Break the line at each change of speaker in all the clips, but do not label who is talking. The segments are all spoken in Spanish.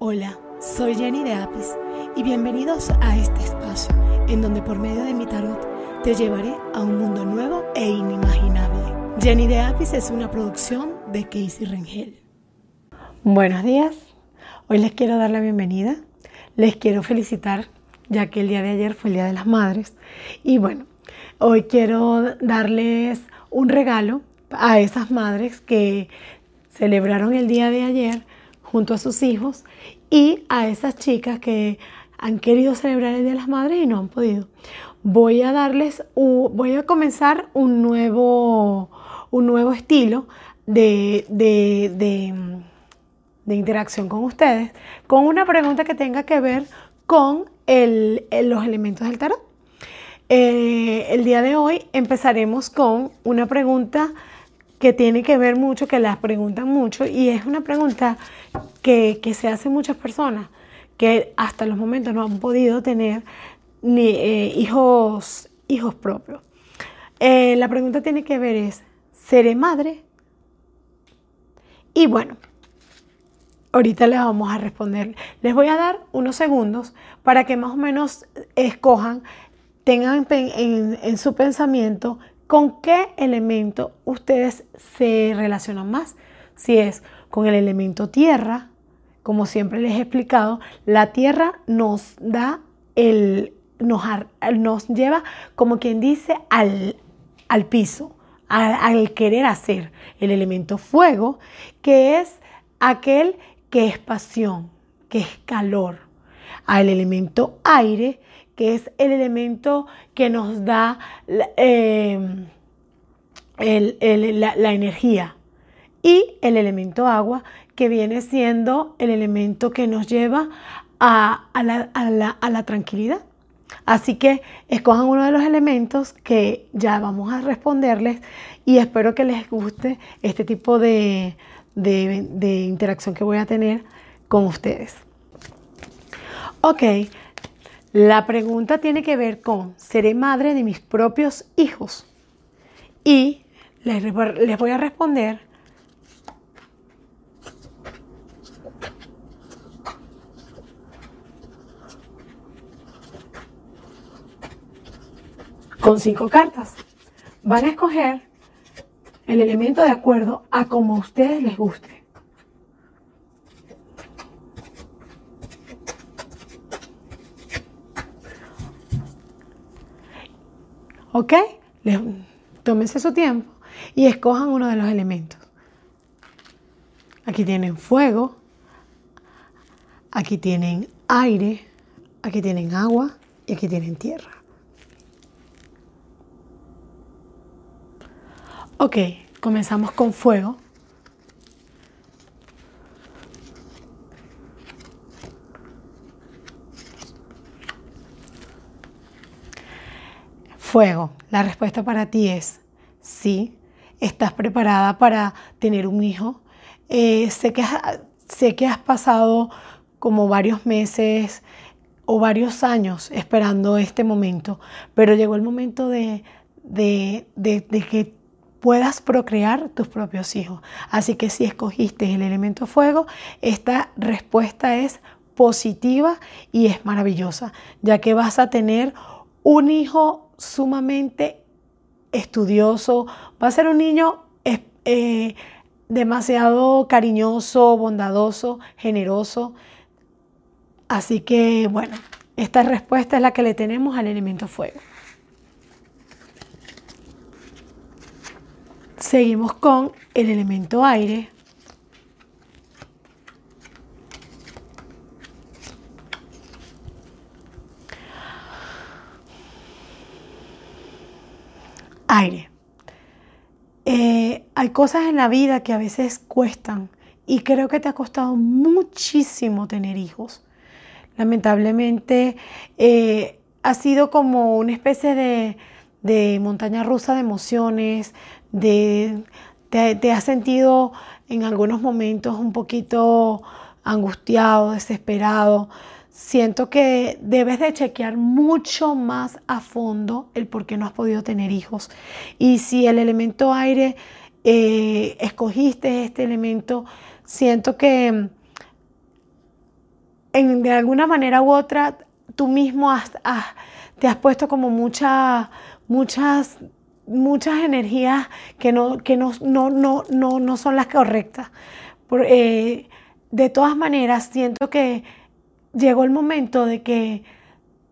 Hola, soy Jenny de Apis y bienvenidos a este espacio en donde por medio de mi tarot te llevaré a un mundo nuevo e inimaginable. Jenny de Apis es una producción de Casey Rengel. Buenos días, hoy les quiero dar la bienvenida, les quiero felicitar ya que el día de ayer fue el Día de las Madres y bueno, hoy quiero darles un regalo a esas madres que celebraron el día de ayer junto a sus hijos y a esas chicas que han querido celebrar el Día de las Madres y no han podido. Voy a darles, voy a comenzar un nuevo, un nuevo estilo de, de, interacción con ustedes, con una pregunta que tenga que ver con los elementos del tarot. Eh, el día de hoy empezaremos con una pregunta que tiene que ver mucho, que las preguntan mucho, y es una pregunta que, se hacen muchas personas que hasta los momentos no han podido tener ni, eh, hijos, hijos propios. Eh, la pregunta tiene que ver es, ¿seré madre? Y bueno, ahorita les vamos a responder. Les voy a dar unos segundos para que más o menos escojan, tengan en su pensamiento ¿Con qué elemento ustedes se relacionan más? Si es con el elemento tierra, como siempre les he explicado, la tierra nos da el, nos, nos lleva como quien dice al, al piso, al querer hacer. El elemento fuego, que es aquel que es pasión, que es calor. Al elemento aire, que es el elemento que nos da em, la, energía. Y el elemento agua, que viene siendo el elemento que nos lleva a, la, tranquilidad. Así que escojan uno de los elementos que ya vamos a responderles y espero que les guste este tipo de, de interacción que voy a tener con ustedes. Ok, la pregunta tiene que ver con, ¿seré madre de mis propios hijos? Y les, voy a responder con cinco cartas. Van a escoger el elemento de acuerdo a como a ustedes les guste. ¿Ok? tómense su tiempo y escojan uno de los elementos. Aquí tienen fuego, aquí tienen aire, aquí tienen agua y aquí tienen tierra. Ok, comenzamos con fuego. Fuego, la respuesta para ti es sí. ¿Estás preparada para tener un hijo? Eh, sé, que, has pasado como varios meses o varios años esperando este momento, pero llegó el momento de, de que puedas procrear tus propios hijos. Así que si escogiste el elemento fuego, esta respuesta es positiva y es maravillosa, ya que vas a tener un hijo sumamente estudioso, va a ser un niño eh, demasiado cariñoso, bondadoso, generoso. Así que bueno, esta respuesta es la que le tenemos al elemento fuego. Seguimos con el elemento aire. Eh, hay cosas en la vida que a veces cuestan y creo que te ha costado muchísimo tener hijos. Lamentablemente eh, ha sido como una especie de, montaña rusa de emociones, de, te, te has sentido en algunos momentos un poquito angustiado, desesperado siento que debes de chequear mucho más a fondo el por qué no has podido tener hijos. Y si el elemento aire eh, escogiste este elemento, siento que en, de alguna manera u otra tú mismo te has puesto como mucha, muchas, muchas energías que no, que no, no, no, no, son las correctas. Eh, de todas maneras, siento que llegó el momento de que,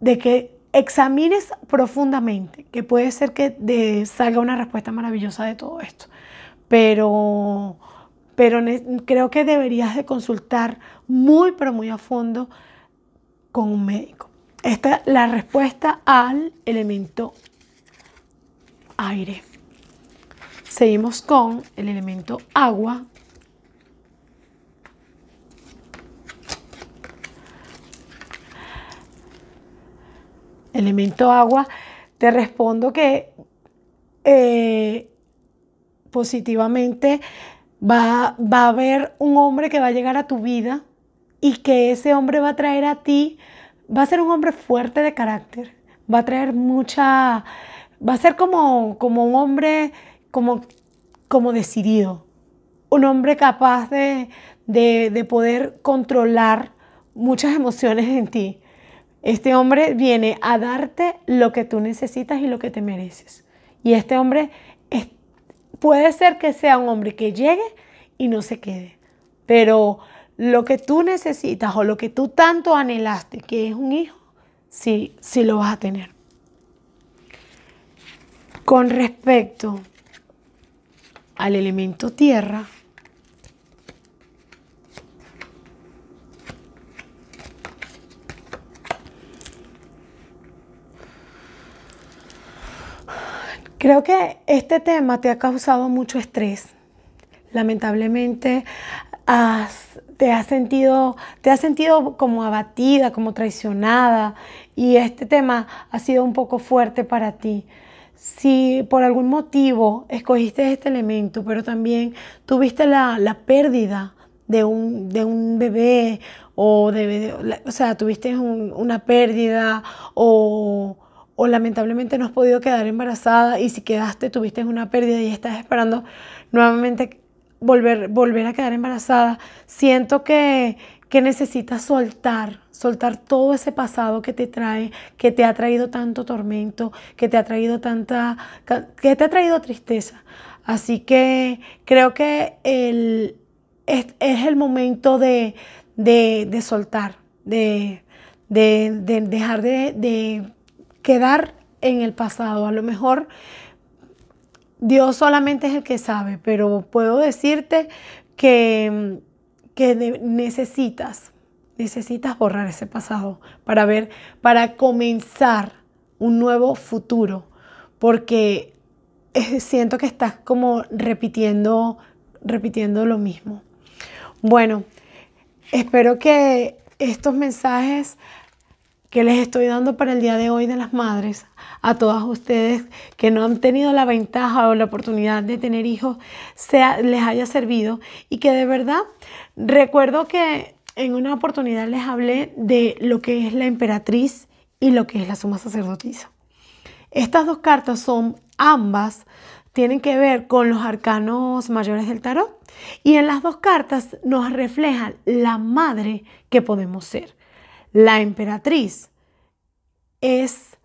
de que examines profundamente, que puede ser que salga una respuesta maravillosa de todo esto, pero, pero creo que deberías de consultar muy, pero muy a fondo con un médico. Esta es la respuesta al elemento aire. Seguimos con el elemento agua. Elemento agua, te respondo que eh, positivamente va, va a haber un hombre que va a llegar a tu vida y que ese hombre va a traer a ti, va a ser un hombre fuerte de carácter, va a traer mucha, va a ser como, como un hombre como, como decidido, un hombre capaz de, de, poder controlar muchas emociones en ti. Este hombre viene a darte lo que tú necesitas y lo que te mereces. Y este hombre puede ser que sea un hombre que llegue y no se quede, pero lo que tú necesitas o lo que tú tanto anhelaste, que es un hijo, sí, sí lo vas a tener. Con respecto al elemento tierra, Creo que este tema te ha causado mucho estrés. Lamentablemente te, has sentido, te has sentido como abatida, como traicionada y este tema ha sido un poco fuerte para ti. Si por algún motivo escogiste este elemento, pero también tuviste la, pérdida de un, de un, bebé o, de, o sea, tuviste una pérdida o o lamentablemente no has podido quedar embarazada y si quedaste tuviste una pérdida y estás esperando nuevamente volver, volver a quedar embarazada, siento que, que necesitas soltar, soltar todo ese pasado que te trae, que te ha traído tanto tormento, que te ha traído tanta, que te ha traído tristeza. Así que creo que el, es, el momento de, de, soltar, de, de dejar de quedar en el pasado. A lo mejor Dios solamente es el que sabe, pero puedo decirte que, que necesitas, necesitas borrar ese pasado para ver, para comenzar un nuevo futuro, porque siento que estás como repitiendo, repitiendo lo mismo. Bueno, espero que estos mensajes que les estoy dando para el día de hoy de las madres, a todas ustedes que no han tenido la ventaja o la oportunidad de tener hijos, sea, les haya servido y que de verdad recuerdo que en una oportunidad les hablé de lo que es la emperatriz y lo que es la suma sacerdotisa. Estas dos cartas son ambas, tienen que ver con los arcanos mayores del tarot y en las dos cartas nos reflejan la madre que podemos ser. La emperatriz es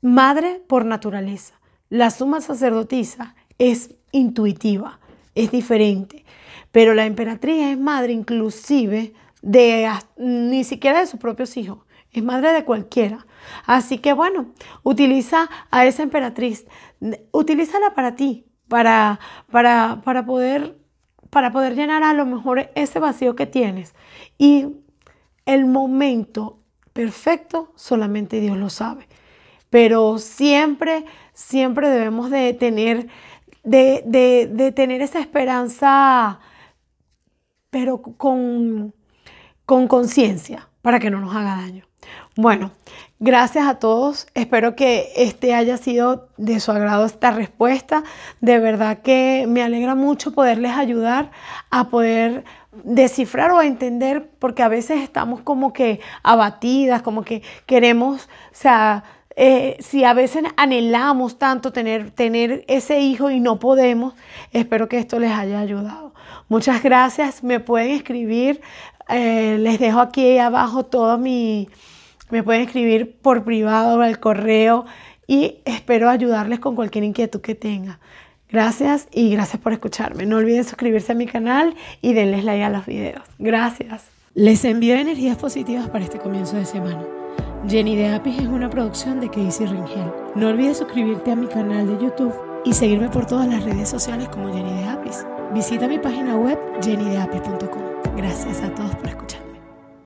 madre por naturaleza. La suma sacerdotisa es intuitiva, es diferente. Pero la emperatriz es madre inclusive de ni siquiera de sus propios hijos, es madre de cualquiera. Así que bueno, utiliza a esa emperatriz, utilízala para ti, para, para, para, poder, para poder llenar a lo mejor ese vacío que tienes. Y el momento perfecto solamente Dios lo sabe. Pero siempre, siempre debemos de tener, de, tener esa esperanza, pero con conciencia, para que no nos haga daño. Bueno, gracias a todos. Espero que este haya sido de su agrado esta respuesta. De verdad que me alegra mucho poderles ayudar a poder descifrar o entender, porque a veces estamos como que abatidas, como que queremos, o sea, eh, si a veces anhelamos tanto tener, tener ese hijo y no podemos, espero que esto les haya ayudado. Muchas gracias, me pueden escribir Eh, les dejo aquí abajo todo mi... Me pueden escribir por privado, al correo y espero ayudarles con cualquier inquietud que tengan. Gracias y gracias por escucharme. No olviden suscribirse a mi canal y denles like a los videos. Gracias. Les envío energías positivas para este comienzo de semana. Jenny de Apis es una producción de Casey Ringel. No olvides suscribirte a mi canal de YouTube y seguirme por todas las redes sociales como Jenny de Apis. Visita mi página web jennydeapis.com. Gracias a todos por escuchar.